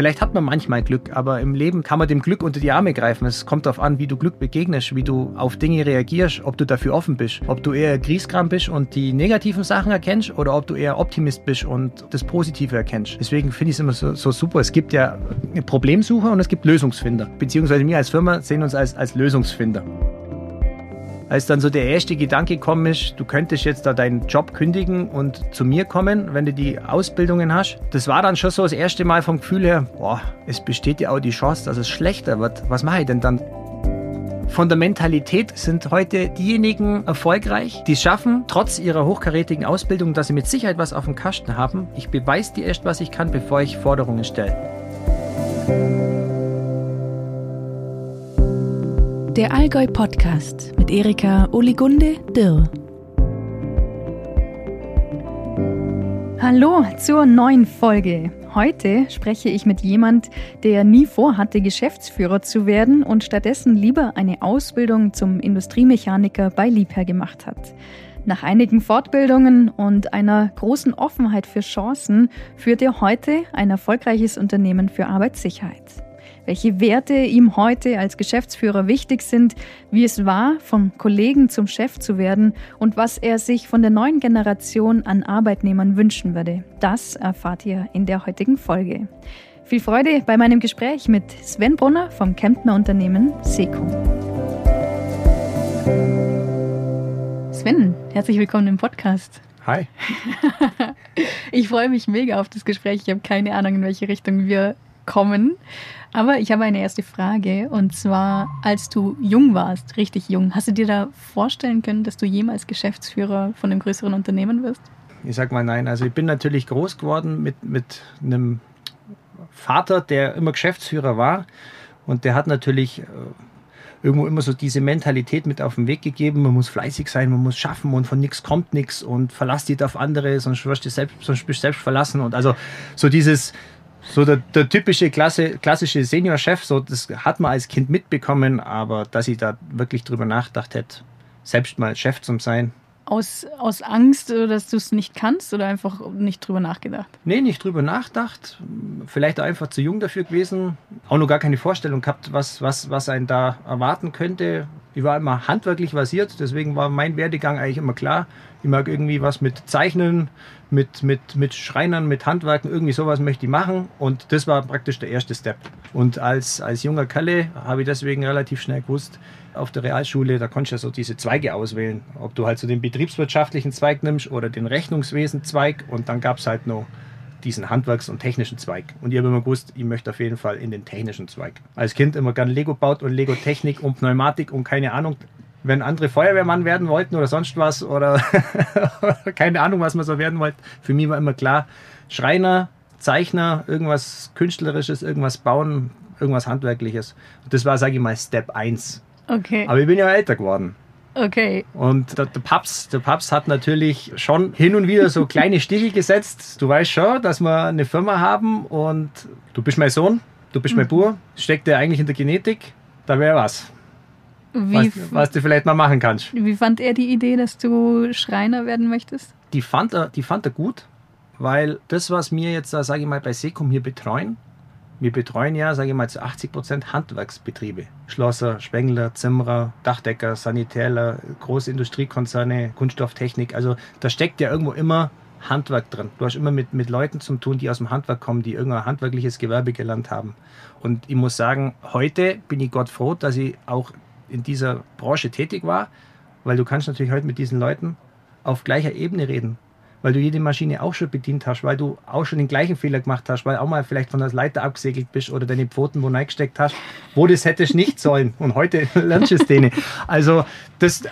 Vielleicht hat man manchmal Glück, aber im Leben kann man dem Glück unter die Arme greifen. Es kommt darauf an, wie du Glück begegnest, wie du auf Dinge reagierst, ob du dafür offen bist, ob du eher Grieskram bist und die negativen Sachen erkennst oder ob du eher Optimist bist und das Positive erkennst. Deswegen finde ich es immer so, so, super. Es gibt ja Problemsucher und es gibt Lösungsfinder. Beziehungsweise wir als Firma sehen uns als, als Lösungsfinder als dann so der erste Gedanke gekommen ist, du könntest jetzt da deinen Job kündigen und zu mir kommen, wenn du die Ausbildungen hast. Das war dann schon so das erste Mal vom Gefühl her, boah, es besteht ja auch die Chance, dass es schlechter wird. Was mache ich denn dann? Von der Mentalität sind heute diejenigen erfolgreich, die es schaffen, trotz ihrer hochkarätigen Ausbildung, dass sie mit Sicherheit was auf dem Kasten haben. Ich beweise dir erst, was ich kann, bevor ich Forderungen stelle. Der Allgäu Podcast mit Erika Oligunde Dirr. Hallo zur neuen Folge. Heute spreche ich mit jemand, der nie vorhatte, Geschäftsführer zu werden und stattdessen lieber eine Ausbildung zum Industriemechaniker bei Liebherr gemacht hat. Nach einigen Fortbildungen und einer großen Offenheit für Chancen führt er heute ein erfolgreiches Unternehmen für Arbeitssicherheit welche Werte ihm heute als Geschäftsführer wichtig sind, wie es war, vom Kollegen zum Chef zu werden und was er sich von der neuen Generation an Arbeitnehmern wünschen würde. Das erfahrt ihr in der heutigen Folge. Viel Freude bei meinem Gespräch mit Sven Brunner vom Kemptner Unternehmen Seco. Sven, herzlich willkommen im Podcast. Hi. ich freue mich mega auf das Gespräch. Ich habe keine Ahnung, in welche Richtung wir kommen. Aber ich habe eine erste Frage und zwar, als du jung warst, richtig jung, hast du dir da vorstellen können, dass du jemals Geschäftsführer von einem größeren Unternehmen wirst? Ich sag mal nein. Also ich bin natürlich groß geworden mit, mit einem Vater, der immer Geschäftsführer war und der hat natürlich äh, irgendwo immer so diese Mentalität mit auf den Weg gegeben. Man muss fleißig sein, man muss schaffen und von nichts kommt nichts und verlass dich auf andere, sonst wirst du selbst, sonst bist du selbst verlassen. Und also so dieses, so der, der typische Klasse, klassische Seniorchef, so das hat man als Kind mitbekommen, aber dass ich da wirklich drüber nachgedacht hätte, selbst mal Chef zu sein. Aus, aus Angst, dass du es nicht kannst oder einfach nicht drüber nachgedacht? Nee, nicht drüber nachgedacht. Vielleicht auch einfach zu jung dafür gewesen. Auch noch gar keine Vorstellung gehabt, was, was, was einen da erwarten könnte. Ich war immer handwerklich basiert, deswegen war mein Werdegang eigentlich immer klar. Ich mag irgendwie was mit Zeichnen, mit, mit, mit Schreinern, mit Handwerken, irgendwie sowas möchte ich machen. Und das war praktisch der erste Step. Und als, als junger Kalle habe ich deswegen relativ schnell gewusst, auf der Realschule, da konntest du ja so diese Zweige auswählen. Ob du halt so den betriebswirtschaftlichen Zweig nimmst oder den Rechnungswesen-Zweig. Und dann gab es halt noch diesen Handwerks- und technischen Zweig. Und ich habe immer gewusst, ich möchte auf jeden Fall in den technischen Zweig. Als Kind immer gern Lego baut und Lego Technik und Pneumatik und keine Ahnung wenn andere Feuerwehrmann werden wollten oder sonst was oder keine Ahnung, was man so werden wollte, für mich war immer klar, Schreiner, Zeichner, irgendwas Künstlerisches, irgendwas bauen, irgendwas Handwerkliches. Und das war, sage ich mal, Step 1. Okay. Aber ich bin ja älter geworden. Okay. Und der, der, Paps, der Paps hat natürlich schon hin und wieder so kleine Stiche gesetzt. Du weißt schon, dass wir eine Firma haben und du bist mein Sohn, du bist mein mhm. Bur, steckt ja eigentlich in der Genetik, da wäre was. Was, was, du vielleicht mal machen kannst. Wie fand er die Idee, dass du Schreiner werden möchtest? Die fand er, die fand er gut, weil das, was wir jetzt, sage ich mal, bei Secum hier betreuen, wir betreuen ja, sage ich mal, zu 80 Prozent Handwerksbetriebe. Schlosser, Spengler, Zimmerer, Dachdecker, Sanitärler, große Industriekonzerne, Kunststofftechnik. Also da steckt ja irgendwo immer Handwerk drin. Du hast immer mit, mit Leuten zu tun, die aus dem Handwerk kommen, die irgendein handwerkliches Gewerbe gelernt haben. Und ich muss sagen, heute bin ich Gott froh, dass ich auch in dieser Branche tätig war, weil du kannst natürlich heute mit diesen Leuten auf gleicher Ebene reden, weil du jede Maschine auch schon bedient hast, weil du auch schon den gleichen Fehler gemacht hast, weil auch mal vielleicht von der Leiter abgesegelt bist oder deine Pfoten wo reingesteckt hast, wo das hättest nicht sollen. Und heute lernst du es denen. Also das,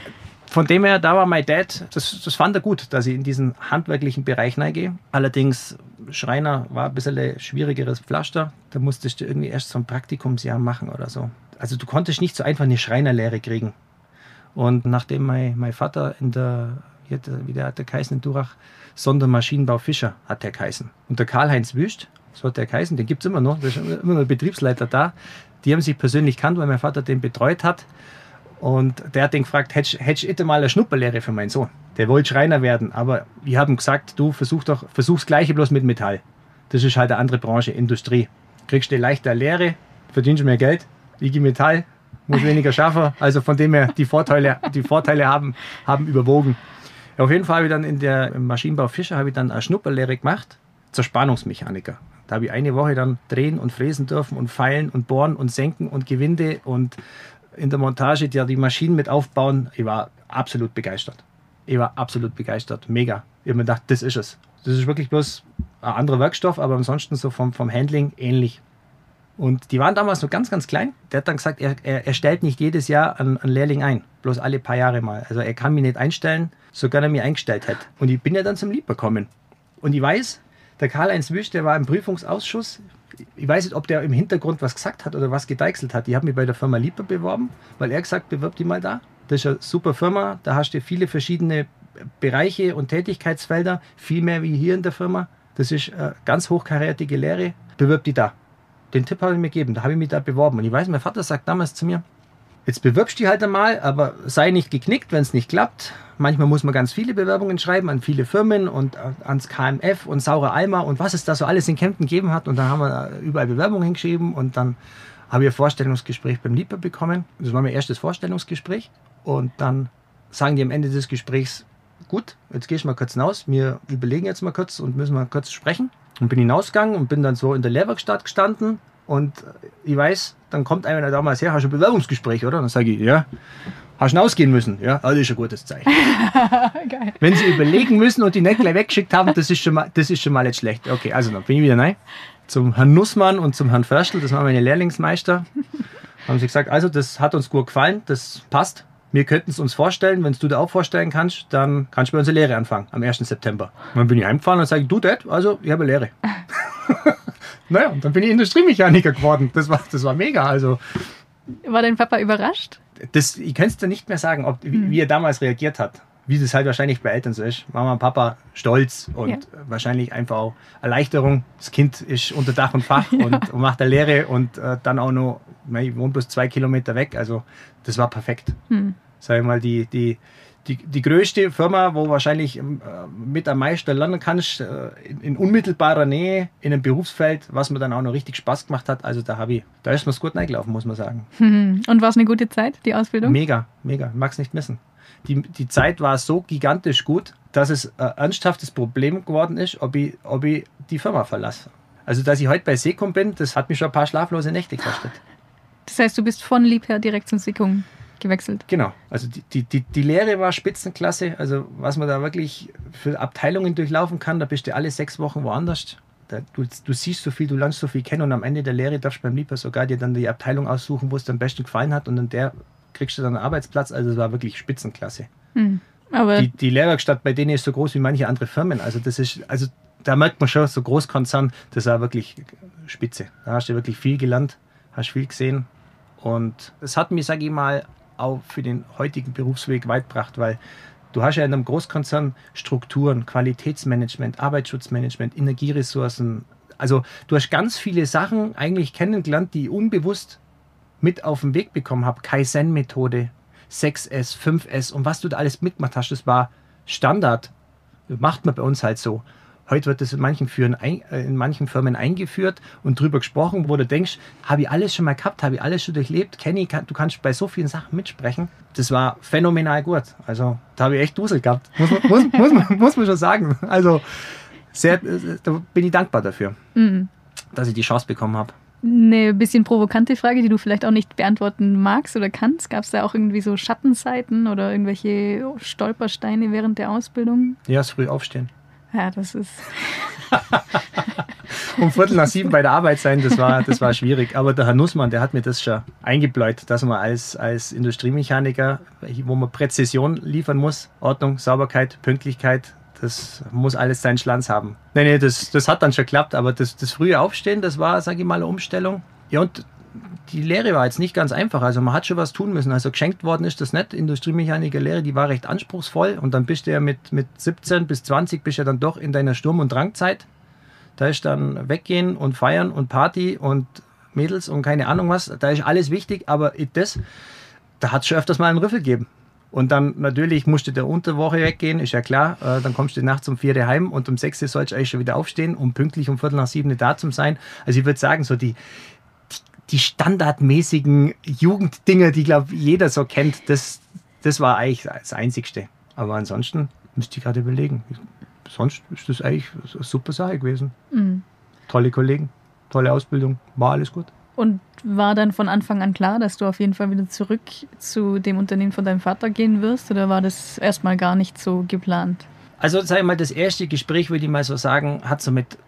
von dem her, da war mein Dad, das, das fand er gut, dass ich in diesen handwerklichen Bereich reingehe. Allerdings, Schreiner war ein bisschen ein schwierigeres Pflaster. Da musstest du irgendwie erst so ein Praktikumsjahr machen oder so also du konntest nicht so einfach eine Schreinerlehre kriegen. Und nachdem mein, mein Vater in der, wie der hat der Kaisen in Durach, Sondermaschinenbau Fischer hat der Kaisen. Und der Karl-Heinz Wüst, so hat der Kaisen, den gibt es immer noch, da ist immer noch ein Betriebsleiter da. Die haben sich persönlich kannt, weil mein Vater den betreut hat. Und der hat den gefragt, hättest du mal eine Schnupperlehre für meinen Sohn? Der wollte Schreiner werden, aber wir haben gesagt, du versuch doch, versuch's Gleiche bloß mit Metall. Das ist halt eine andere Branche, Industrie. kriegst du leichter Lehre, verdienst mehr Geld, IG Metall, muss weniger schaffen. Also von dem her, die Vorteile, die Vorteile haben, haben überwogen. Auf jeden Fall habe ich dann in der Maschinenbau Fischer habe ich dann eine Schnupperlehre gemacht zur Spannungsmechaniker. Da habe ich eine Woche dann drehen und fräsen dürfen und feilen und bohren und senken und Gewinde und in der Montage die, die Maschinen mit aufbauen. Ich war absolut begeistert. Ich war absolut begeistert. Mega. Ich habe mir gedacht, das ist es. Das ist wirklich bloß ein anderer Werkstoff, aber ansonsten so vom, vom Handling ähnlich. Und die waren damals noch ganz, ganz klein. Der hat dann gesagt, er, er, er stellt nicht jedes Jahr einen, einen, Lehrling ein, bloß alle paar Jahre mal. Also er kann mich nicht einstellen, so gerne er mich eingestellt hat. Und ich bin ja dann zum Lieb bekommen. Und ich weiß, der Karl-Heinz Wüsch, der war im Prüfungsausschuss. Ich weiß nicht, ob der im Hintergrund was gesagt hat oder was gedeichselt hat. Ich habe mich bei der Firma Lieber beworben, weil er gesagt, bewirb die mal da. Das ist eine super Firma, da hast du viele verschiedene Bereiche und Tätigkeitsfelder, viel mehr wie hier in der Firma. Das ist eine ganz hochkarätige Lehre. Bewirb die da. Den Tipp habe ich mir gegeben, da habe ich mich da beworben. Und ich weiß, mein Vater sagt damals zu mir, jetzt bewirbst du dich halt einmal, aber sei nicht geknickt, wenn es nicht klappt. Manchmal muss man ganz viele Bewerbungen schreiben an viele Firmen und ans KMF und Saure Eimer und was es da so alles in Kempten gegeben hat. Und dann haben wir überall Bewerbungen hingeschrieben und dann habe ich ein Vorstellungsgespräch beim Lieber bekommen. Das war mein erstes Vorstellungsgespräch. Und dann sagen die am Ende des Gesprächs, gut, jetzt gehst du mal kurz hinaus, wir überlegen jetzt mal kurz und müssen mal kurz sprechen. Und bin hinausgegangen und bin dann so in der Lehrwerkstatt gestanden und ich weiß, dann kommt einer damals her, hast du ein Bewerbungsgespräch, oder? Und dann sage ich, ja. Hast du ausgehen müssen? Ja, also ist ein gutes Zeichen. Wenn sie überlegen müssen und die nicht gleich weggeschickt haben, das ist schon mal, das ist schon mal nicht schlecht. Okay, also dann bin ich wieder rein. Zum Herrn Nussmann und zum Herrn Förstl, das waren meine Lehrlingsmeister. Haben sie gesagt, also das hat uns gut gefallen, das passt. Wir könnten es uns vorstellen, wenn du dir auch vorstellen kannst, dann kannst du bei unserer Lehre anfangen, am 1. September. Und dann bin ich heimgefahren und sage, du Dad, also ich habe eine Lehre. naja, und dann bin ich Industriemechaniker geworden. Das war, das war mega. Also, war dein Papa überrascht? Das, ich könnte es dir nicht mehr sagen, ob, wie, hm. wie, er damals reagiert hat. Wie das halt wahrscheinlich bei Eltern so ist. Mama und Papa stolz und ja. wahrscheinlich einfach auch Erleichterung. Das Kind ist unter Dach und Fach ja. und, und, macht eine Lehre und äh, dann auch noch, ich wohne bloß zwei Kilometer weg. Also das war perfekt. Hm. Sag ich mal, die, die, die, die größte Firma, wo wahrscheinlich äh, mit am meisten lernen kannst, äh, in, unmittelbarer Nähe, in einem Berufsfeld, was mir dann auch noch richtig Spaß gemacht hat. Also da habe ich, da ist mir gut reingelaufen, muss man sagen. Und war es eine gute Zeit, die Ausbildung? Mega, mega. Mag es nicht missen. Die, die Zeit war so gigantisch gut, dass es ein ernsthaftes Problem geworden ist, ob ich, ob ich die Firma verlasse. Also, dass ich heute bei Sekum bin, das hat mich schon ein paar schlaflose Nächte gekostet. Das heißt, du bist von Liebherr direkt zum Sekum gewechselt. Genau, also die, die, die, die Lehre war Spitzenklasse. Also was man da wirklich für Abteilungen durchlaufen kann, da bist du alle sechs Wochen woanders. Da, du, du siehst so viel, du lernst so viel kennen und am Ende der Lehre darfst du beim Lieber sogar dir dann die Abteilung aussuchen, wo es dir am besten gefallen hat und an der kriegst du dann einen Arbeitsplatz. Also es war wirklich Spitzenklasse. Hm, aber die, die Lehrwerkstatt bei denen ist so groß wie manche andere Firmen. Also das ist, also da merkt man schon, so Großkonzern, das war wirklich spitze. Da hast du wirklich viel gelernt, hast viel gesehen. Und es hat mich, sage ich mal, auch für den heutigen Berufsweg weit gebracht, weil du hast ja in einem Großkonzern Strukturen, Qualitätsmanagement, Arbeitsschutzmanagement, Energieressourcen. Also du hast ganz viele Sachen eigentlich kennengelernt, die ich unbewusst mit auf den Weg bekommen habe. Kaizen-Methode, 6S, 5S und was du da alles mitgemacht hast, das war Standard. Macht man bei uns halt so. Heute wird das in manchen, Führen, äh, in manchen Firmen eingeführt und drüber gesprochen, wo du denkst, habe ich alles schon mal gehabt, habe ich alles schon durchlebt, Kenny, du kannst bei so vielen Sachen mitsprechen. Das war phänomenal gut. Also da habe ich echt Dusel gehabt, muss man, muss, muss, man, muss man schon sagen. Also sehr, da bin ich dankbar dafür, mhm. dass ich die Chance bekommen habe. Eine bisschen provokante Frage, die du vielleicht auch nicht beantworten magst oder kannst. Gab es da auch irgendwie so Schattenseiten oder irgendwelche Stolpersteine während der Ausbildung? Ja, das früh aufstehen. Ja, das ist. um Viertel nach sieben bei der Arbeit sein, das war, das war schwierig. Aber der Herr Nussmann, der hat mir das schon eingebläut, dass man als, als Industriemechaniker, wo man Präzision liefern muss, Ordnung, Sauberkeit, Pünktlichkeit, das muss alles seinen Schlanz haben. Nee, nee, das, das hat dann schon geklappt, aber das, das frühe Aufstehen, das war, sage ich mal, eine Umstellung. Ja, und die Lehre war jetzt nicht ganz einfach. Also man hat schon was tun müssen. Also geschenkt worden ist das nicht. Industriemechaniker-Lehre, die war recht anspruchsvoll. Und dann bist du ja mit, mit 17 bis 20 bist ja dann doch in deiner Sturm- und Drangzeit. Da ist dann weggehen und feiern und Party und Mädels und keine Ahnung was. Da ist alles wichtig, aber das, da hat es schon öfters mal einen Rüffel gegeben. Und dann natürlich musste der Unterwoche weggehen, ist ja klar. Äh, dann kommst du nachts um vier heim und um sechs sollst du eigentlich schon wieder aufstehen, um pünktlich um Viertel nach sieben da zu sein. Also ich würde sagen, so die, die, standardmäßigen Jugenddinge, die, glaube jeder so kennt, das, das war eigentlich das Einzigste. Aber ansonsten müsste ich gerade überlegen. Sonst ist das eigentlich eine super Sache gewesen. Mhm. Tolle Kollegen, tolle Ausbildung, war alles gut. Und war dann von Anfang an klar, dass du auf jeden Fall wieder zurück zu dem Unternehmen von deinem Vater gehen wirst? Oder war das erstmal gar nicht so geplant? Also, sag ich mal, das erste Gespräch, würde ich mal so sagen, hat so mit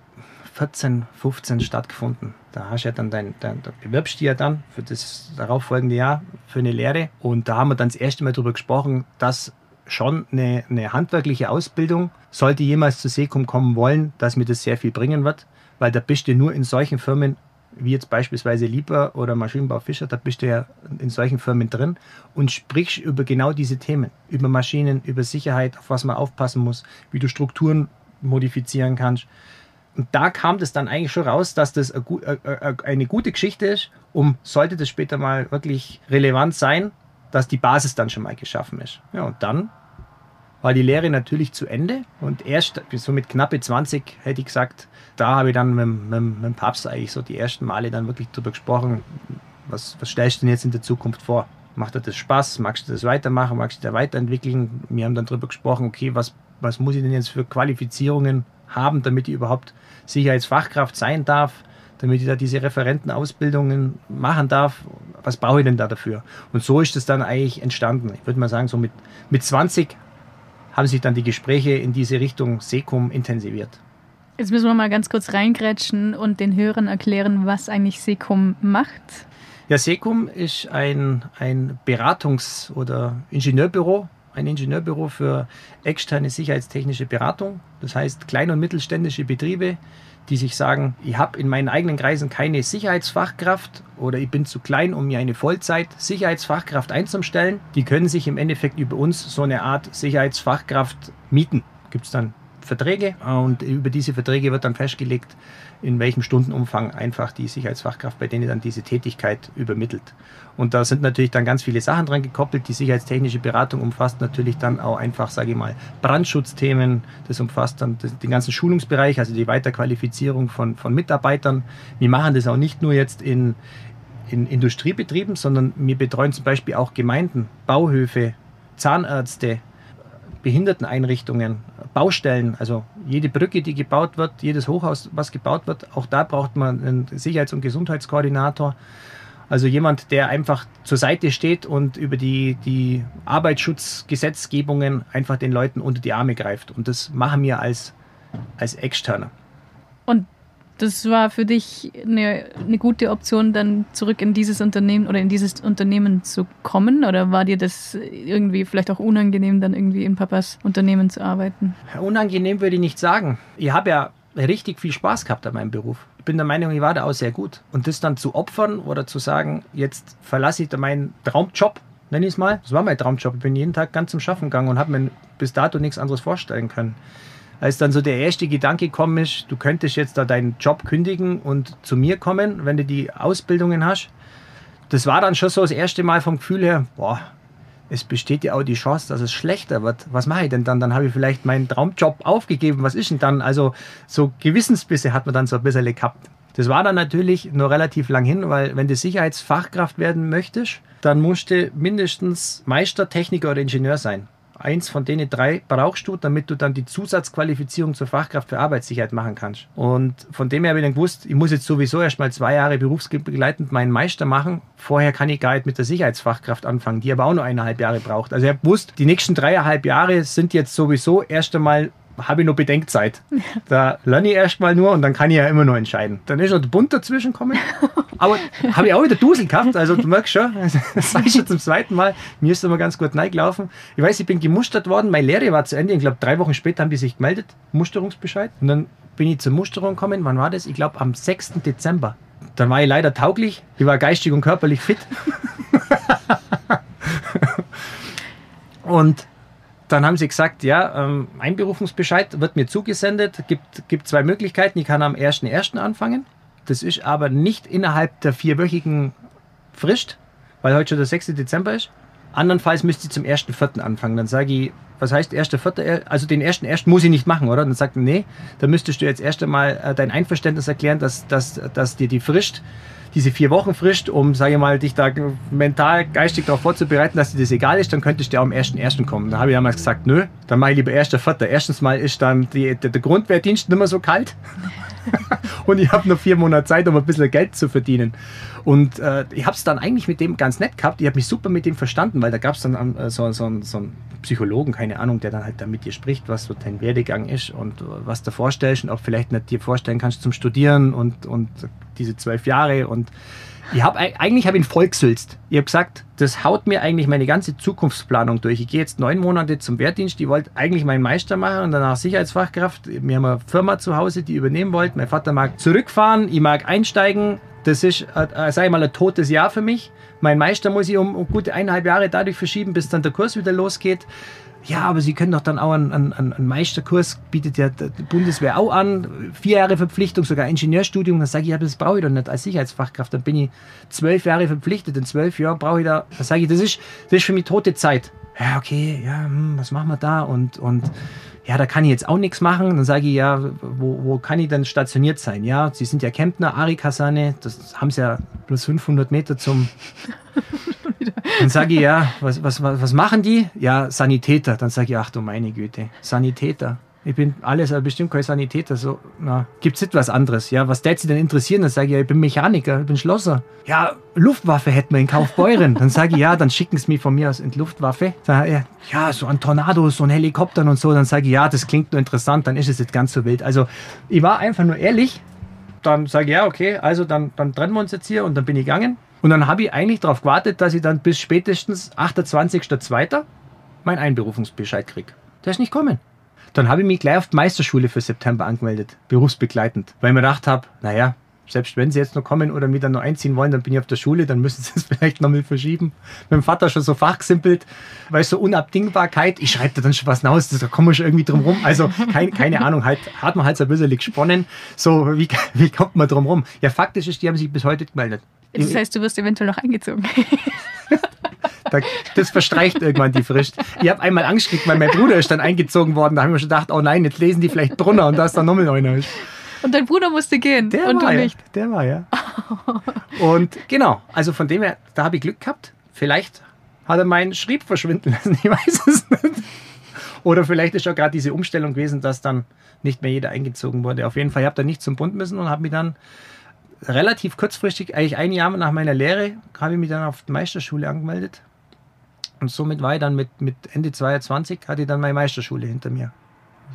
14, 15 stattgefunden. Da hast du ja dann dein, dein, da bewirbst du ja dann für das darauffolgende Jahr für eine Lehre. Und da haben wir dann das erste Mal darüber gesprochen, dass schon eine, eine handwerkliche Ausbildung, sollte jemals zu Sekum kommen wollen, dass mir das sehr viel bringen wird, weil da bist du nur in solchen Firmen wie jetzt beispielsweise Lieber oder Maschinenbau Fischer, da bist du ja in solchen Firmen drin und sprichst über genau diese Themen, über Maschinen, über Sicherheit, auf was man aufpassen muss, wie du Strukturen modifizieren kannst. Und da kam das dann eigentlich schon raus, dass das eine gute Geschichte ist, um, sollte das später mal wirklich relevant sein, dass die Basis dann schon mal geschaffen ist. Ja, und dann war die Lehre natürlich zu Ende und erst so mit knappe 20 hätte ich gesagt, da habe ich dann mit, mit, mit dem Papst eigentlich so die ersten Male dann wirklich darüber gesprochen, was, was stellst du denn jetzt in der Zukunft vor? Macht dir das Spaß? Magst du das weitermachen? Magst du da weiterentwickeln? Wir haben dann darüber gesprochen, okay, was, was muss ich denn jetzt für Qualifizierungen haben, damit ich überhaupt Sicherheitsfachkraft sein darf, damit ich da diese Referentenausbildungen machen darf. Was brauche ich denn da dafür? Und so ist es dann eigentlich entstanden. Ich würde mal sagen, so mit, mit 20 haben sich dann die Gespräche in diese Richtung Sekum intensiviert. Jetzt müssen wir mal ganz kurz reingrätschen und den Hörern erklären, was eigentlich Sekum macht. Ja, Sekum ist ein, ein Beratungs- oder Ingenieurbüro, ein Ingenieurbüro für externe sicherheitstechnische Beratung. Das heißt, kleine und mittelständische Betriebe, die sich sagen, ich habe in meinen eigenen Kreisen keine Sicherheitsfachkraft oder ich bin zu klein, um mir eine Vollzeit-Sicherheitsfachkraft einzustellen, die können sich im Endeffekt über uns so eine Art Sicherheitsfachkraft mieten. Gibt es dann Verträge und über diese Verträge wird dann festgelegt, in welchem Stundenumfang einfach die Sicherheitsfachkraft bei denen dann diese Tätigkeit übermittelt. Und da sind natürlich dann ganz viele Sachen dran gekoppelt. Die sicherheitstechnische Beratung umfasst natürlich dann auch einfach, sage ich mal, Brandschutzthemen. Das umfasst dann den ganzen Schulungsbereich, also die Weiterqualifizierung von, von Mitarbeitern. Wir machen das auch nicht nur jetzt in, in Industriebetrieben, sondern wir betreuen zum Beispiel auch Gemeinden, Bauhöfe, Zahnärzte, Behinderteneinrichtungen, Baustellen, also jede Brücke, die gebaut wird, jedes Hochhaus, was gebaut wird, auch da braucht man einen Sicherheits- und Gesundheitskoordinator. Also jemand, der einfach zur Seite steht und über die, die Arbeitsschutzgesetzgebungen einfach den Leuten unter die Arme greift. Und das machen wir als, als Externer. Das war für dich eine, eine gute Option, dann zurück in dieses Unternehmen oder in dieses Unternehmen zu kommen? Oder war dir das irgendwie vielleicht auch unangenehm, dann irgendwie in Papas Unternehmen zu arbeiten? Unangenehm würde ich nicht sagen. Ich habe ja richtig viel Spaß gehabt an meinem Beruf. Ich bin der Meinung, ich war da auch sehr gut. Und das dann zu opfern oder zu sagen, jetzt verlasse ich meinen Traumjob, nenne ich es mal. Das war mein Traumjob. Ich bin jeden Tag ganz zum Schaffen gegangen und habe mir bis dato nichts anderes vorstellen können als dann so der erste Gedanke gekommen ist, du könntest jetzt da deinen Job kündigen und zu mir kommen, wenn du die Ausbildungen hast. Das war dann schon so das erste Mal vom Gefühl her, boah, es besteht ja auch die Chance, dass es schlechter wird. Was mache ich denn dann? Dann habe ich vielleicht meinen Traumjob aufgegeben. Was ist denn dann? Also so Gewissensbisse hat man dann so ein bisschen gehabt. Das war dann natürlich nur relativ lang hin, weil wenn du Sicherheitsfachkraft werden möchtest, dann musst du mindestens Meister, Techniker oder Ingenieur sein eins von denen drei brauchst du, damit du dann die Zusatzqualifizierung zur Fachkraft für Arbeitssicherheit machen kannst. Und von dem her habe ich dann gewusst, ich muss jetzt sowieso erst mal zwei Jahre berufsbegleitend meinen Meister machen. Vorher kann ich gar nicht mit der Sicherheitsfachkraft anfangen, die aber auch nur eineinhalb Jahre braucht. Also ich habe gewusst, die nächsten dreieinhalb Jahre sind jetzt sowieso erst einmal habe ich noch Bedenkzeit. Da lerne ich erstmal nur und dann kann ich ja immer noch entscheiden. Dann ist noch der Bund dazwischen kommen. Aber habe ich auch wieder Dusel gehabt. Also du merkst schon, das sage ich schon zum zweiten Mal. Mir ist immer ganz gut gelaufen. Ich weiß, ich bin gemustert worden. Meine Lehre war zu Ende. Ich glaube, drei Wochen später haben die sich gemeldet. Musterungsbescheid. Und dann bin ich zur Musterung gekommen. Wann war das? Ich glaube, am 6. Dezember. Dann war ich leider tauglich. Ich war geistig und körperlich fit. und dann haben sie gesagt, ja, ähm, Einberufungsbescheid wird mir zugesendet, gibt, gibt zwei Möglichkeiten. Ich kann am 1.1. anfangen. Das ist aber nicht innerhalb der vierwöchigen Frist, weil heute schon der 6. Dezember ist. Andernfalls müsste ich zum 1.4. anfangen. Dann sage ich, was heißt 1.4.? Also den 1.1. muss ich nicht machen, oder? Dann sagt er, nee, da müsstest du jetzt erst einmal äh, dein Einverständnis erklären, dass, dass, dass dir die Frist, diese vier Wochen Frist, um, sage ich mal, dich da mental, geistig darauf vorzubereiten, dass dir das egal ist, dann könntest du auch am 1.1. kommen. Da habe ich damals gesagt, nö, dann mache ich lieber 1.4. Erstens mal ist dann die, der Grundwehrdienst nicht mehr so kalt. und ich habe noch vier Monate Zeit, um ein bisschen Geld zu verdienen. Und äh, ich habe es dann eigentlich mit dem ganz nett gehabt. Ich habe mich super mit dem verstanden, weil da gab es dann äh, so, so, so einen Psychologen, keine Ahnung, der dann halt da mit dir spricht, was so dein Werdegang ist und was du vorstellst und auch vielleicht nicht dir vorstellen kannst zum Studieren und, und diese zwölf Jahre und ich habe eigentlich habe ihn vollgesülzt. Ich habe gesagt, das haut mir eigentlich meine ganze Zukunftsplanung durch. Ich gehe jetzt neun Monate zum Wehrdienst. Ich wollte eigentlich meinen Meister machen und danach Sicherheitsfachkraft. Wir haben eine Firma zu Hause, die übernehmen wollte. Mein Vater mag zurückfahren, ich mag einsteigen. Das ist, äh, sage ich mal, ein totes Jahr für mich. Mein Meister muss ich um, um gute eineinhalb Jahre dadurch verschieben, bis dann der Kurs wieder losgeht ja, aber Sie können doch dann auch einen, einen, einen Meisterkurs, bietet ja die Bundeswehr auch an, vier Jahre Verpflichtung, sogar Ingenieurstudium. Dann sage ich, ja, das brauche ich doch nicht als Sicherheitsfachkraft. Dann bin ich zwölf Jahre verpflichtet. In zwölf Jahren brauche ich da, dann sage ich, das ist, das ist für mich tote Zeit. Ja, okay, ja, hm, was machen wir da? Und, und ja, da kann ich jetzt auch nichts machen. Dann sage ich, ja, wo, wo kann ich denn stationiert sein? Ja, Sie sind ja Kempner, Ari-Kasane, das haben Sie ja plus 500 Meter zum Dann sage ich, ja, was, was, was machen die? Ja, Sanitäter. Dann sage ich, ach du meine Güte, Sanitäter. Ich bin alles, aber bestimmt kein Sanitäter. So, na, gibt's etwas anderes? Ja, was täte Sie denn interessieren? Dann sage ich, ja, ich bin Mechaniker, ich bin Schlosser. Ja, Luftwaffe hätten wir in Kaufbeuren. Dann sage ich, ja, dann schicken Sie mich von mir aus in die Luftwaffe. Sag, ja, ja, so ein Tornado, so ein Helikopter und so. Dann sage ich, ja, das klingt nur interessant, dann ist es nicht ganz so wild. Also, ich war einfach nur ehrlich. Dann sage ich, ja, okay, also dann, dann trennen wir uns jetzt hier und dann bin ich gegangen. Und dann habe ich eigentlich darauf gewartet, dass ich dann bis spätestens 28.02. meinen Einberufungsbescheid kriege. Der ist nicht kommen. Dann habe ich mich gleich auf die Meisterschule für September angemeldet, berufsbegleitend, weil ich mir gedacht habe, naja, selbst wenn sie jetzt noch kommen oder mich dann noch einziehen wollen, dann bin ich auf der Schule, dann müssen sie es vielleicht noch mal verschieben. Dem Vater schon so fachgesimpelt, weil so Unabdingbarkeit, ich schreibe da dann schon was hinaus, da kommen wir schon irgendwie drum rum. Also kein, keine Ahnung, halt, hat man halt so ein bisschen gesponnen. So, wie, wie kommt man drum rum? Ja, faktisch ist, die haben sich bis heute gemeldet. Das heißt, du wirst eventuell noch eingezogen. das verstreicht irgendwann die Frist. Ich habe einmal Angst gekriegt, weil mein Bruder ist dann eingezogen worden. Da haben wir schon gedacht, oh nein, jetzt lesen die vielleicht Brunner und da ist dann nochmal einer. Und dein Bruder musste gehen der und war du nicht. Ja, der war ja. Und genau, also von dem her, da habe ich Glück gehabt. Vielleicht hat er meinen Schrieb verschwinden lassen, ich weiß es nicht. Oder vielleicht ist auch gerade diese Umstellung gewesen, dass dann nicht mehr jeder eingezogen wurde. Auf jeden Fall, ich habe da nicht zum Bund müssen und habe mich dann relativ kurzfristig, eigentlich ein Jahr nach meiner Lehre, habe ich mich dann auf die Meisterschule angemeldet. Und somit war ich dann mit, mit Ende 22, hatte ich dann meine Meisterschule hinter mir.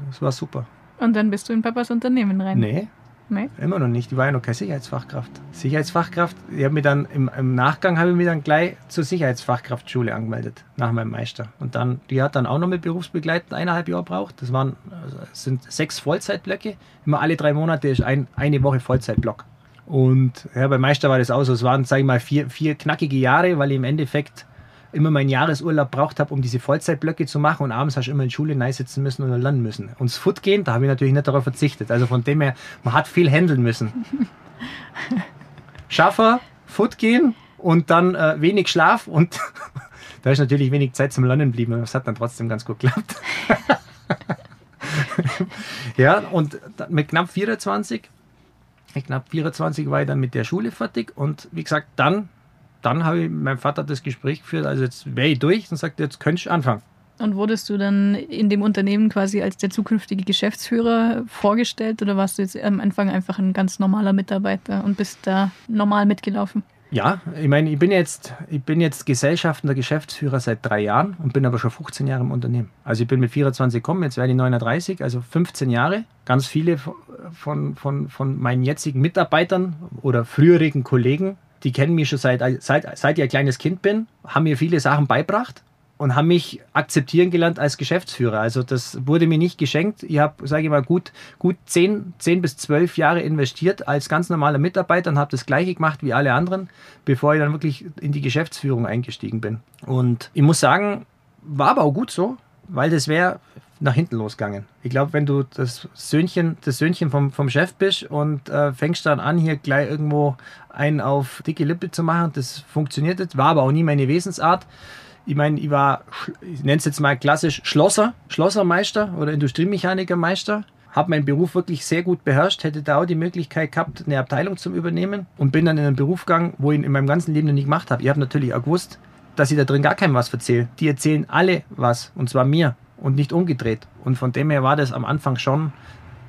Das war super. Und dann bist du in Papas Unternehmen rein? Nee. Nee? Immer noch nicht. Ich war ja noch keine Sicherheitsfachkraft. Sicherheitsfachkraft, ich habe mich dann im, im, Nachgang habe ich mich dann gleich zur Sicherheitsfachkraftschule angemeldet, nach meinem Meister. Und dann, die hat dann auch noch mit berufsbegleitend eineinhalb Jahre braucht. Das waren, das also, sind sechs Vollzeitblöcke. Immer alle drei Monate ist ein, eine Woche Vollzeitblock. Und ja, beim Meister war das auch so. Es waren, sage ich mal, vier, vier knackige Jahre, weil ich im Endeffekt immer meinen Jahresurlaub braucht habe, um diese Vollzeitblöcke zu machen und abends hast du immer in Schule sitzen müssen und lernen müssen. Und das Foot gehen, da habe ich natürlich nicht darauf verzichtet. Also von dem her, man hat viel handeln müssen. Schaffer, Foot gehen und dann äh, wenig Schlaf und da ist natürlich wenig Zeit zum Lernen geblieben. Das hat dann trotzdem ganz gut geklappt. ja, und mit knapp 24 knapp 24 war ich dann mit der Schule fertig und wie gesagt, dann, dann habe ich meinem Vater das Gespräch geführt, also jetzt wäre ich durch und sagte, jetzt könntest du anfangen. Und wurdest du dann in dem Unternehmen quasi als der zukünftige Geschäftsführer vorgestellt oder warst du jetzt am Anfang einfach ein ganz normaler Mitarbeiter und bist da normal mitgelaufen? Ja, ich meine, ich bin jetzt, ich bin jetzt gesellschaftender Geschäftsführer seit drei Jahren und bin aber schon 15 Jahre im Unternehmen. Also ich bin mit 24 gekommen, jetzt werde ich 39, also 15 Jahre. Ganz viele von, von, von meinen jetzigen Mitarbeitern oder früherigen Kollegen, die kennen mich schon seit, seit, seit ich ein kleines Kind bin, haben mir viele Sachen beibracht und haben mich akzeptieren gelernt als Geschäftsführer. Also das wurde mir nicht geschenkt. Ich habe, sage ich mal, gut, gut 10, 10 bis 12 Jahre investiert als ganz normaler Mitarbeiter und habe das gleiche gemacht wie alle anderen, bevor ich dann wirklich in die Geschäftsführung eingestiegen bin. Und ich muss sagen, war aber auch gut so, weil das wäre nach hinten losgegangen. Ich glaube, wenn du das Söhnchen, das Söhnchen vom, vom Chef bist und äh, fängst dann an, hier gleich irgendwo einen auf dicke Lippe zu machen, das funktioniert nicht, war aber auch nie meine Wesensart Ich meine, ich war, ich nenne es jetzt mal klassisch Schlosser, Schlossermeister oder Industriemechanikermeister. Habe meinen Beruf wirklich sehr gut beherrscht, hätte da auch die Möglichkeit gehabt, eine Abteilung zu übernehmen und bin dann in einen Beruf gegangen, wo ich in meinem ganzen Leben noch nicht gemacht habe. Ich habe natürlich auch gewusst, dass ich da drin gar keinem was erzähle. Die erzählen alle was und zwar mir und nicht umgedreht. Und von dem her war das am Anfang schon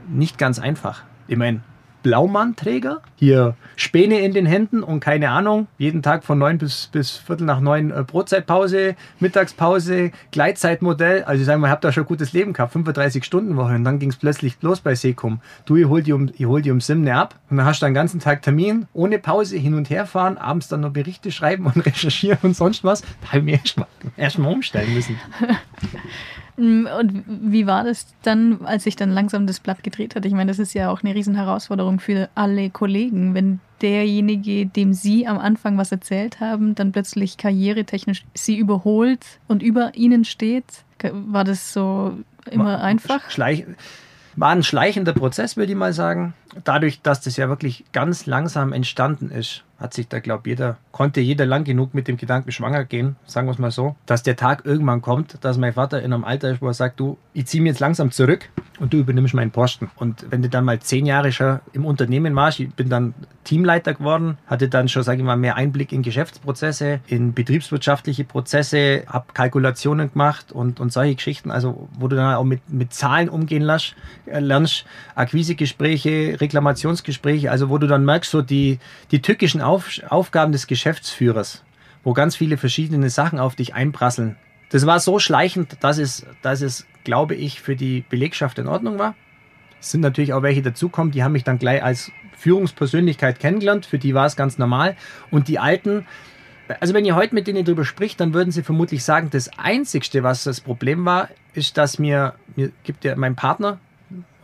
nicht ganz einfach. Ich meine, Blaumannnträger, hier Späne in den Händen und keine Ahnung, jeden Tag von neun bis, bis Viertel nach neun äh, Brotzeitpause, Mittagspause, Gleitzeitmodell. Also ich sage mal, habe da schon gutes Leben gehabt, 35 Stunden Woche und dann ging es plötzlich los bei Sekum. Du, ich hol die um, ich hol die um Simne ab und dann hast du den ganzen Tag Termin, ohne Pause hin und her fahren, abends dann noch Berichte schreiben und recherchieren und sonst was. Da habe ich mir erst mal, erst mal umstellen müssen. Mm, und wie war das dann, als sich dann langsam das Blatt gedreht hat? Ich meine, das ist ja auch eine Riesenherausforderung für alle Kollegen, wenn derjenige, dem Sie am Anfang was erzählt haben, dann plötzlich karrieretechnisch Sie überholt und über Ihnen steht. War das so immer war, einfach? Schleich, war ein schleichender Prozess, würde ich mal sagen. Dadurch, dass das ja wirklich ganz langsam entstanden ist, hat sich da, glaube jeder, konnte jeder lang genug mit dem Gedanken schwanger gehen, sagen wir es mal so, dass der Tag irgendwann kommt, dass mein Vater in einem Alter ist, wo er sagt, du, ich ziehe mich jetzt langsam zurück und du übernimmst meinen Posten. Und wenn du dann mal zehn Jahre schon im Unternehmen warst, ich bin dann Teamleiter geworden, hatte dann schon, sage ich mal, mehr Einblick in Geschäftsprozesse, in betriebswirtschaftliche Prozesse, habe Kalkulationen gemacht und, und solche Geschichten, also wo du dann auch mit, mit Zahlen umgehen lernst, äh, lernst Akquisegespräche, Reklamationsgespräche, also wo du dann merkst, so die, die tückischen auf, Aufgaben des Geschäftsführers, wo ganz viele verschiedene Sachen auf dich einprasseln. Das war so schleichend, dass es, dass es, glaube ich, für die Belegschaft in Ordnung war. Es sind natürlich auch welche dazukommen, die haben mich dann gleich als Führungspersönlichkeit kennengelernt, für die war es ganz normal. Und die Alten, also wenn ihr heute mit denen drüber spricht, dann würden sie vermutlich sagen, das Einzigste, was das Problem war, ist, dass mir, mir gibt ja mein Partner,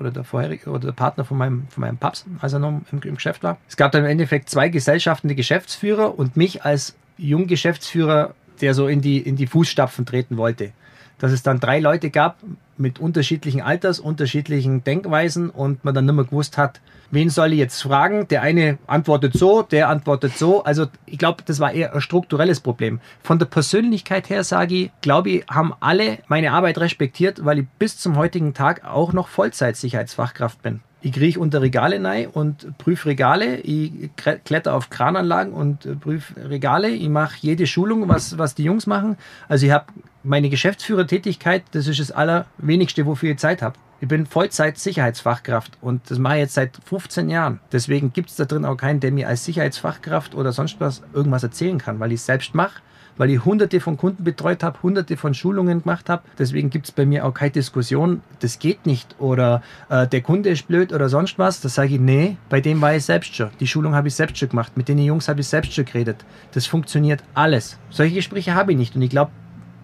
oder der vorherige oder der Partner von meinem, von meinem Papst, als er noch im, im Geschäft war. Es gab dann im Endeffekt zwei Gesellschaften, die Geschäftsführer und mich als Junggeschäftsführer, der so in die, in die Fußstapfen treten wollte. Dass es dann drei Leute gab mit unterschiedlichen Alters, unterschiedlichen Denkweisen und man dann nicht mehr gewusst hat, wen soll ich jetzt fragen? Der eine antwortet so, der antwortet so. Also ich glaube, das war eher ein strukturelles Problem. Von der Persönlichkeit her sage ich, glaube ich, haben alle meine Arbeit respektiert, weil ich bis zum heutigen Tag auch noch Vollzeitsicherheitsfachkraft bin. Ich kriege unter Regale rein und prüfe Regale. Ich kletter auf Krananlagen und prüfe Regale. Ich mache jede Schulung, was, was die Jungs machen. Also ich habe meine Geschäftsführertätigkeit, das ist das allerwenigste, wofür ich Zeit habe. Ich bin Vollzeit-Sicherheitsfachkraft und das mache ich jetzt seit 15 Jahren. Deswegen gibt es da drin auch keinen, der mir als Sicherheitsfachkraft oder sonst was irgendwas erzählen kann, weil ich es selbst mache, weil ich hunderte von Kunden betreut habe, hunderte von Schulungen gemacht habe. Deswegen gibt es bei mir auch keine Diskussion, das geht nicht oder äh, der Kunde ist blöd oder sonst was. Da sage ich, nee, bei dem war ich selbst schon. Die Schulung habe ich selbst schon gemacht. Mit den Jungs habe ich selbst schon geredet. Das funktioniert alles. Solche Gespräche habe ich nicht und ich glaube,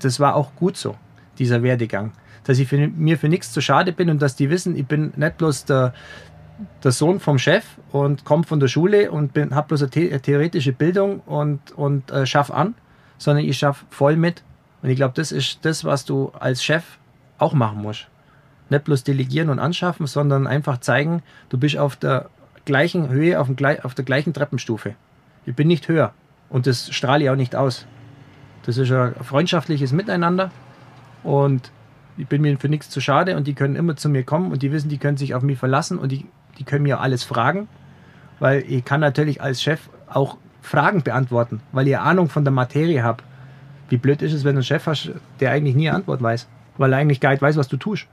das war auch gut so, dieser Werdegang dass ich für, mir für nichts zu schade bin und dass die wissen, ich bin nicht bloß der, der Sohn vom Chef und komme von der Schule und habe bloß eine, the theoretische Bildung und, und äh, schaffe an, sondern ich schaffe voll mit. Und ich glaube, das ist das, was du als Chef auch machen musst. Nicht bloß delegieren und anschaffen, sondern einfach zeigen, du bist auf der gleichen Höhe, auf, dem, auf der gleichen Treppenstufe. Ich bin nicht höher und das strahle ich auch nicht aus. Das ist ein freundschaftliches Miteinander und ich bin mir für nichts zu schade und die können immer zu mir kommen und die wissen, die können sich auf mich verlassen und die, die können mir alles fragen, weil ich kann natürlich als Chef auch Fragen beantworten, weil ich Ahnung von der Materie habe. Wie blöd ist es, wenn du einen Chef hast, der eigentlich nie eine Antwort weiß, weil er eigentlich gar nicht weiß, was du tust.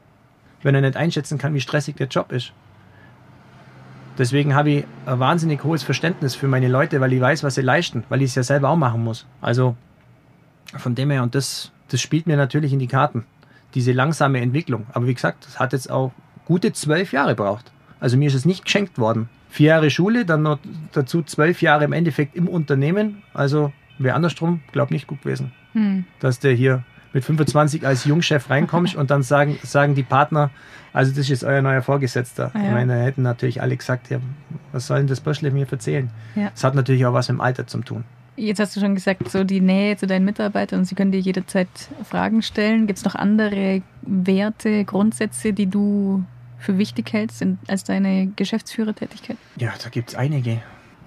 Wenn er nicht einschätzen kann, wie stressig der Job ist. Deswegen habe ich ein wahnsinnig hohes Verständnis für meine Leute, weil ich weiß, was sie leisten, weil ich es ja selber auch machen muss. Also von dem her, und das, das spielt mir natürlich in die Karten diese langsame Entwicklung. Aber wie gesagt, das hat jetzt auch gute zwölf Jahre gebraucht. Also mir ist es nicht geschenkt worden. Vier Jahre Schule, dann noch dazu zwölf Jahre im Endeffekt im Unternehmen. Also wäre andersrum, glaube nicht gut gewesen. Hm. Dass der hier mit 25 als Jungchef reinkommst und dann sagen, sagen die Partner, also das ist jetzt euer neuer Vorgesetzter. Ah, ja. Ich meine, da hätten natürlich alle gesagt, ja, was soll denn das Böschle mir erzählen? Ja. Das hat natürlich auch was mit dem Alter zu tun. Jetzt hast du schon gesagt, so die Nähe zu deinen Mitarbeitern und sie können dir jederzeit Fragen stellen. Gibt es noch andere Werte, Grundsätze, die du für wichtig hältst als deine Geschäftsführertätigkeit? Ja, da gibt es einige.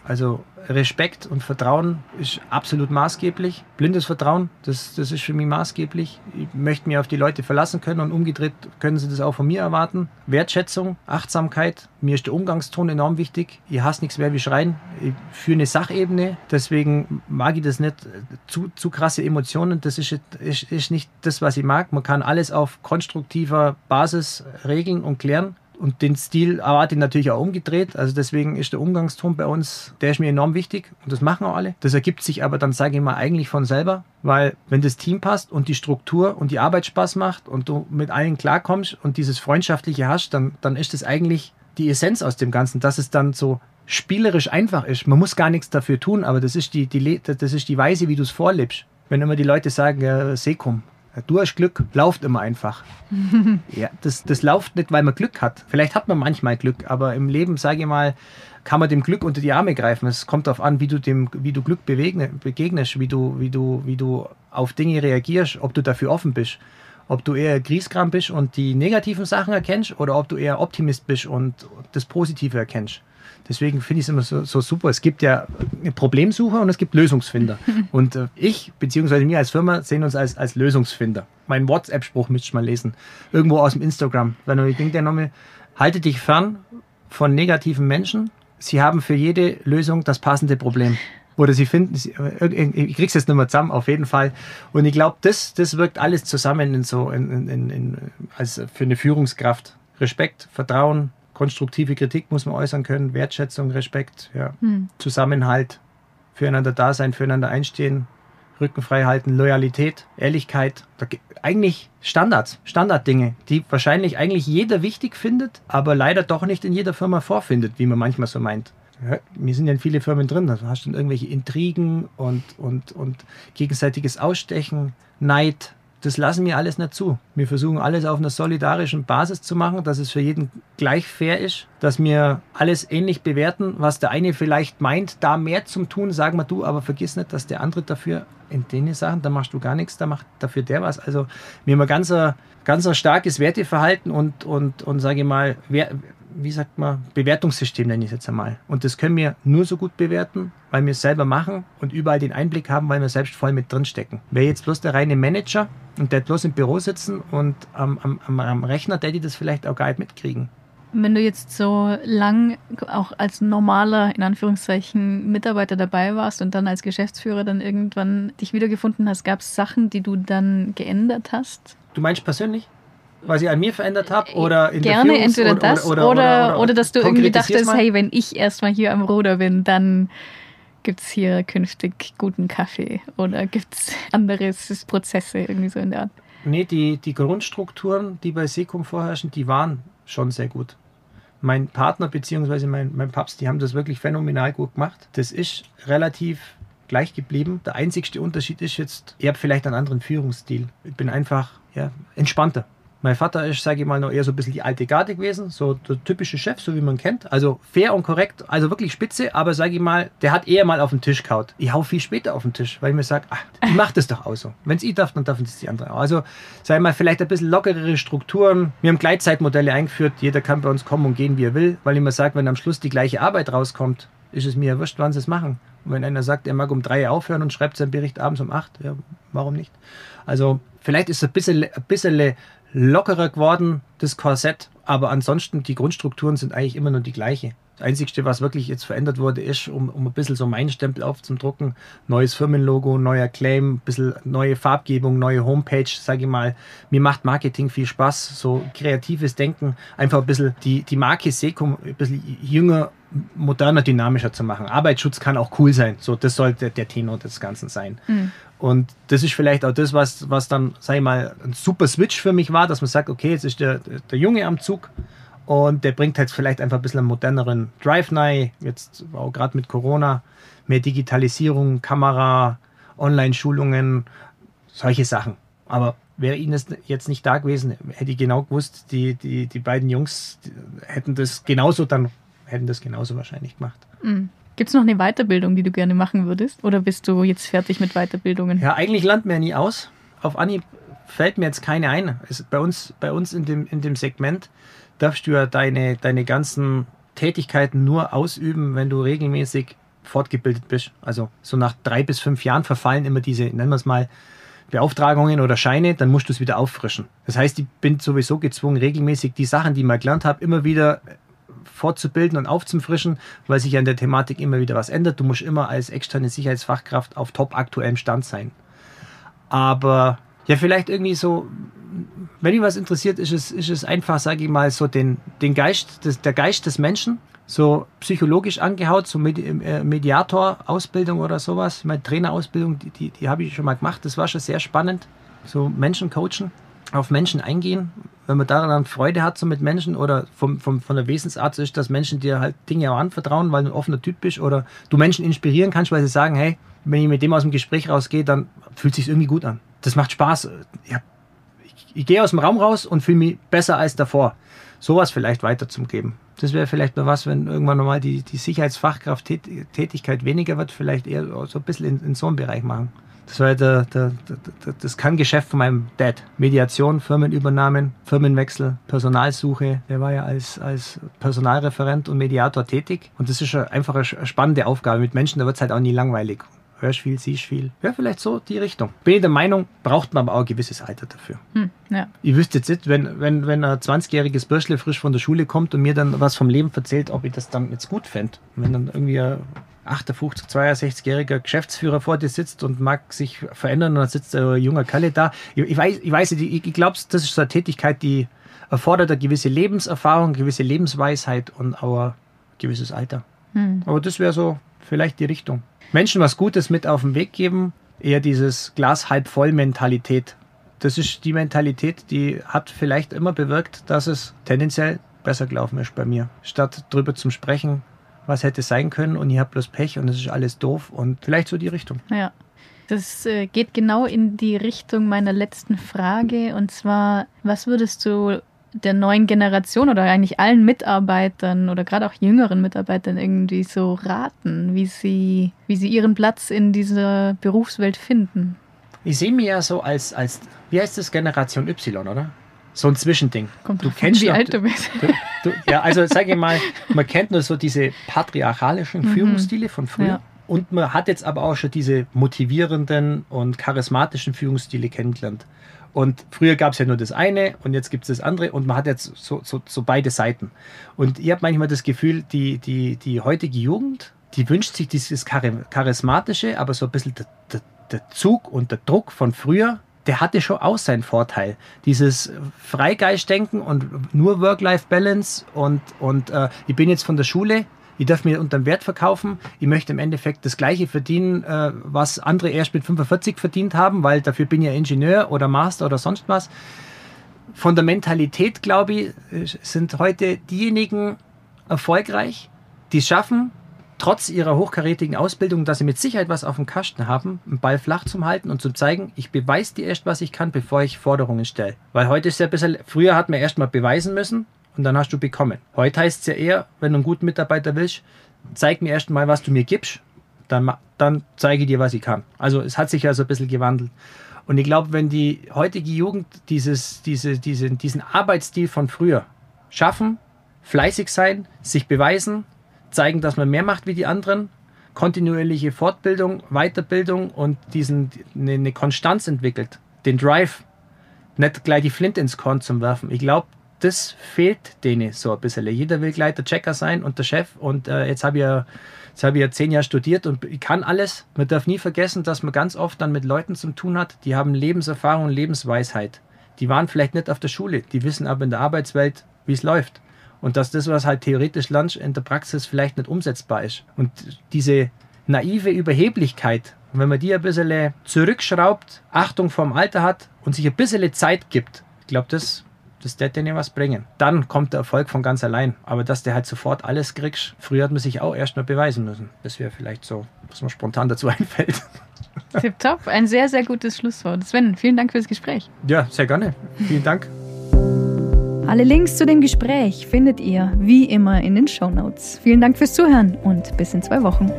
Also Respekt und Vertrauen ist absolut maßgeblich. Blindes Vertrauen, das, das ist für mich maßgeblich. Ich möchte mich auf die Leute verlassen können und umgedreht können sie das auch von mir erwarten. Wertschätzung, Achtsamkeit. Mir ist der Umgangston enorm wichtig. Ich hasse nichts mehr wie Schreien. Ich führe eine Sachebene. Deswegen mag ich das nicht. Zu, zu krasse Emotionen, das ist, ist, ist nicht das, was ich mag. Man kann alles auf konstruktiver Basis regeln und klären. Und den Stil erwarte ich natürlich auch umgedreht. Also deswegen ist der Umgangston bei uns, der ist mir enorm wichtig und das machen auch alle. Das ergibt sich aber dann, sage ich mal, eigentlich von selber, weil wenn das Team passt und die Struktur und die Arbeit Spaß macht und du mit allen klarkommst und dieses Freundschaftliche hast, dann, dann ist das eigentlich die Essenz aus dem Ganzen, dass es dann so spielerisch einfach ist. Man muss gar nichts dafür tun, aber das ist die, die, das ist die Weise, wie du es vorlebst. Wenn immer die Leute sagen, ja, Sekum, Du hast Glück, lauft immer einfach. ja, das, das läuft nicht, weil man Glück hat. Vielleicht hat man manchmal Glück, aber im Leben, sage ich mal, kann man dem Glück unter die Arme greifen. Es kommt darauf an, wie du dem, wie du Glück begegne, begegnest, wie du, wie du, wie du auf Dinge reagierst, ob du dafür offen bist. Ob du eher Grieskram bist und die negativen Sachen erkennst oder ob du eher Optimist bist und das Positive erkennst. Deswegen finde ich es immer so, so, super. Es gibt ja Problemsucher und es gibt Lösungsfinder. und äh, ich, beziehungsweise wir als Firma, sehen uns als, als Lösungsfinder. Mein WhatsApp-Spruch müsst ihr mal lesen. Irgendwo aus dem Instagram. Wenn ich denke, der nochmal, halte dich fern von negativen Menschen. Sie haben für jede Lösung das passende Problem oder sie finden, ich krieg's jetzt nicht mehr zusammen, auf jeden Fall. Und ich glaube, das, das wirkt alles zusammen in so, in, in, in, als für eine Führungskraft. Respekt, Vertrauen, konstruktive Kritik muss man äußern können, Wertschätzung, Respekt, ja. Hm. Zusammenhalt, füreinander da sein, füreinander einstehen, Rücken frei halten, Loyalität, Ehrlichkeit. Eigentlich Standards, Standarddinge, die wahrscheinlich eigentlich jeder wichtig findet, aber leider doch nicht in jeder Firma vorfindet, wie man manchmal so meint. Wir sind ja viele Firmen drin, da hast du irgendwelche Intrigen und, und, und gegenseitiges Ausstechen, Neid, das lassen wir alles nicht zu. Wir versuchen alles auf einer solidarischen Basis zu machen, dass es für jeden gleich fair ist, dass wir alles ähnlich bewerten, was der eine vielleicht meint, da mehr zum tun, sagen wir du, aber vergiss nicht, dass der andere dafür in den Sachen, da machst du gar nichts, da macht dafür der was. Also wir haben ein ganz, ganz starkes Werteverhalten und, und, und sage ich mal, wer, wie sagt man, Bewertungssystem nenne ich es jetzt einmal. Und das können wir nur so gut bewerten, weil wir es selber machen und überall den Einblick haben, weil wir selbst voll mit drin stecken. Wäre jetzt bloß der reine Manager und der bloß im Büro sitzen und am, am, am Rechner, der die das vielleicht auch gar nicht mitkriegen. Wenn du jetzt so lang auch als normaler, in Anführungszeichen, Mitarbeiter dabei warst und dann als Geschäftsführer dann irgendwann dich wiedergefunden hast, gab es Sachen, die du dann geändert hast? Du meinst persönlich? Was ich an mir verändert habe oder in Gerne der entweder oder, das oder, oder, oder, oder, dass du irgendwie dachtest, mal. hey, wenn ich erstmal hier am Ruder bin, dann gibt es hier künftig guten Kaffee oder gibt es andere Prozesse irgendwie so in der Art? Nee, die, die Grundstrukturen, die bei Sekum vorherrschen, die waren schon sehr gut. Mein Partner bzw. Mein, mein Papst, die haben das wirklich phänomenal gut gemacht. Das ist relativ gleich geblieben. Der einzigste Unterschied ist jetzt, ihr habt vielleicht einen anderen Führungsstil. Ich bin einfach ja, entspannter. Mein Vater ist, sage ich mal, noch eher so ein bisschen die alte Garde gewesen, so der typische Chef, so wie man kennt. Also fair und korrekt, also wirklich spitze, aber sage ich mal, der hat eher mal auf den Tisch kaut. Ich hau viel später auf den Tisch, weil ich mir sage, ach, die macht das doch auch so. Wenn es ich darf, dann dürfen es die anderen auch. Also, sage ich mal, vielleicht ein bisschen lockerere Strukturen. Wir haben Gleitzeitmodelle eingeführt, jeder kann bei uns kommen und gehen, wie er will, weil ich mir sage, wenn am Schluss die gleiche Arbeit rauskommt, ist es mir ja wurscht, wann sie es machen. Und wenn einer sagt, er mag um drei aufhören und schreibt seinen Bericht abends um acht, ja, warum nicht? Also, vielleicht ist es ein bisschen, ein bisschen lockerer geworden, das Korsett, aber ansonsten die Grundstrukturen sind eigentlich immer nur die gleiche. Das Einzige, was wirklich jetzt verändert wurde, ist, um, um ein bisschen so meinen Stempel aufzudrucken, neues Firmenlogo, neuer Claim, ein bisschen neue Farbgebung, neue Homepage, sage ich mal. Mir macht Marketing viel Spaß, so kreatives Denken, einfach ein bisschen die, die Marke Sekum ein bisschen jünger, moderner, dynamischer zu machen. Arbeitsschutz kann auch cool sein, so das sollte der Tenor des Ganzen sein. Mhm. Und das ist vielleicht auch das, was, was dann, sag ich mal, ein super Switch für mich war, dass man sagt, okay, jetzt ist der, der Junge am Zug und der bringt halt vielleicht einfach ein bisschen einen moderneren Drive rein, jetzt auch gerade mit Corona, mehr Digitalisierung, Kamera, Online-Schulungen, solche Sachen. Aber wäre Ihnen das jetzt nicht da gewesen, hätte ich genau gewusst, die, die, die beiden Jungs die hätten das genauso dann, hätten das genauso wahrscheinlich gemacht. Mhm. Gibt es noch eine Weiterbildung, die du gerne machen würdest? Oder bist du jetzt fertig mit Weiterbildungen? Ja, eigentlich landen wir nie aus. Auf Anhieb fällt mir jetzt keine ein. Bei, uns, bei uns in dem, in dem Segment darfst du ja deine, deine ganzen Tätigkeiten nur ausüben, wenn du regelmäßig fortgebildet bist. Also so nach drei bis fünf Jahren verfallen immer diese, nennen wir es mal, Beauftragungen oder Scheine, dann musst du es wieder auffrischen. Das heißt, ich bin sowieso gezwungen, regelmäßig die Sachen, die ich mal gelernt habe, immer wieder fortzubilden und aufzufrischen, weil sich an der Thematik immer wieder was ändert. Du musst immer als externe Sicherheitsfachkraft auf top aktuellem Stand sein. Aber ja, vielleicht irgendwie so, wenn mich was interessiert, ist es, ist es einfach, sage ich mal, so den, den Geist, des, der Geist des Menschen, so psychologisch angehaut, so äh, Mediator-Ausbildung oder sowas. Meine Trainerausbildung, die, die, die habe ich schon mal gemacht, das war schon sehr spannend. So Menschen coachen, auf Menschen eingehen, wenn man daran Freude hat, so mit Menschen oder vom, vom, von der Wesensart ist, dass Menschen dir halt Dinge auch anvertrauen, weil du ein offener Typ bist oder du Menschen inspirieren kannst, weil sie sagen, hey, wenn ich mit dem aus dem Gespräch rausgehe, dann fühlt es sich irgendwie gut an. Das macht Spaß. Ich, ich, ich gehe aus dem Raum raus und fühle mich besser als davor. Sowas vielleicht weiterzugeben. Das wäre vielleicht mal was, wenn irgendwann nochmal die, die Sicherheitsfachkraft-Tätigkeit weniger wird, vielleicht eher so ein bisschen in, in so einem Bereich machen. Das war der, der, der, das Kerngeschäft von meinem Dad. Mediation, Firmenübernahmen, Firmenwechsel, Personalsuche. Der war ja als, als Personalreferent und Mediator tätig. Und das ist einfach eine spannende Aufgabe mit Menschen, da wird es halt auch nie langweilig. Hörst viel, siehst viel. Ja, vielleicht so die Richtung. Bin ich der Meinung, braucht man aber auch ein gewisses Alter dafür. Hm, ja. Ich wüsste jetzt nicht, wenn, wenn, wenn ein 20-jähriges Bürschle frisch von der Schule kommt und mir dann was vom Leben erzählt, ob ich das dann jetzt gut fände. Wenn dann irgendwie ein 58, 62-jähriger Geschäftsführer vor dir sitzt und mag sich verändern und dann sitzt ein junger Kalle da. Ich, ich weiß, ich weiß, ich, ich glaube, das ist so eine Tätigkeit, die erfordert eine gewisse Lebenserfahrung, eine gewisse Lebensweisheit und auch ein gewisses Alter. Hm. Aber das wäre so vielleicht die Richtung. Menschen was Gutes mit auf den Weg geben, eher dieses Glas halb voll Mentalität. Das ist die Mentalität, die hat vielleicht immer bewirkt, dass es tendenziell besser gelaufen ist bei mir. Statt drüber zu sprechen, was hätte sein können und ich habe bloß Pech und es ist alles doof und vielleicht so die Richtung. Ja. Das äh, geht genau in die Richtung meiner letzten Frage und zwar, was würdest du der neuen Generation oder eigentlich allen Mitarbeitern oder gerade auch jüngeren Mitarbeitern irgendwie so raten, wie sie, wie sie ihren Platz in dieser Berufswelt finden? Ich sehe mich ja so als, als, wie heißt das, Generation Y, oder? So ein Zwischending. Kommt du kennst wie alt du bist. Du, du, ja, also sage ich mal, man kennt nur so diese patriarchalischen mhm. Führungsstile von früher. Ja. Und man hat jetzt aber auch schon diese motivierenden und charismatischen Führungsstile kennengelernt. Und früher gab es ja nur das eine und jetzt gibt es das andere und man hat jetzt so, so, so beide Seiten. Und ich habe manchmal das Gefühl, die, die, die heutige Jugend, die wünscht sich dieses Charismatische, aber so ein bisschen der, der, der Zug und der Druck von früher, der hatte schon auch seinen Vorteil. Dieses Freigeistdenken und nur Work-Life-Balance und, und äh, ich bin jetzt von der Schule, ich darf mir unter dem Wert verkaufen, ich möchte im Endeffekt das gleiche verdienen, äh, was andere erst mit 45 verdient haben, weil dafür bin ich ja Ingenieur oder Master oder sonst was. Von der Mentalität, glaube ich, sind heute diejenigen erfolgreich, die es schaffen, trotz ihrer hochkarätigen Ausbildung, dass sie mit Sicherheit was auf dem Kasten haben, einen Ball flach zu halten und zu zeigen, ich beweise dir erst, was ich kann, bevor ich Forderungen stelle. Weil heute ist ja ein bisschen, früher hat man erst mal beweisen müssen und dann hast du bekommen. Heute heißt es ja eher, wenn du einen guten Mitarbeiter willst, zeig mir erst mal, was du mir gibst, dann, dann zeige ich dir, was ich kann. Also es hat sich ja so ein bisschen gewandelt. Und ich glaube, wenn die heutige Jugend dieses, diese, diese, diesen Arbeitsstil von früher schaffen, fleißig sein, sich beweisen, zeigen, dass man mehr macht wie die anderen, kontinuierliche Fortbildung, Weiterbildung und diesen, eine, eine Konstanz entwickelt, den Drive, nicht gleich die Flint ins Korn zu werfen. Ich glaube, das fehlt denen so ein bisschen. Jeder will gleich der Checker sein und der Chef. Und äh, jetzt habe ich, ja, hab ich ja zehn Jahre studiert und ich kann alles. Man darf nie vergessen, dass man ganz oft dann mit Leuten zu tun hat, die haben Lebenserfahrung und Lebensweisheit. Die waren vielleicht nicht auf der Schule, die wissen aber in der Arbeitswelt, wie es läuft. Und dass das, was halt theoretisch lernst, in der Praxis vielleicht nicht umsetzbar ist. Und diese naive Überheblichkeit, wenn man die ein bisschen zurückschraubt, Achtung vorm Alter hat und sich ein bisschen Zeit gibt, ich glaube, das, das wird dir was bringen. Dann kommt der Erfolg von ganz allein. Aber dass der halt sofort alles kriegst, früher hat man sich auch erst mal beweisen müssen. Das wäre vielleicht so, was mir spontan dazu einfällt. Tipptopp, ein sehr, sehr gutes Schlusswort. Sven, vielen Dank fürs Gespräch. Ja, sehr gerne. Vielen Dank. Alle Links zu dem Gespräch findet ihr wie immer in den Show Notes. Vielen Dank fürs Zuhören und bis in zwei Wochen.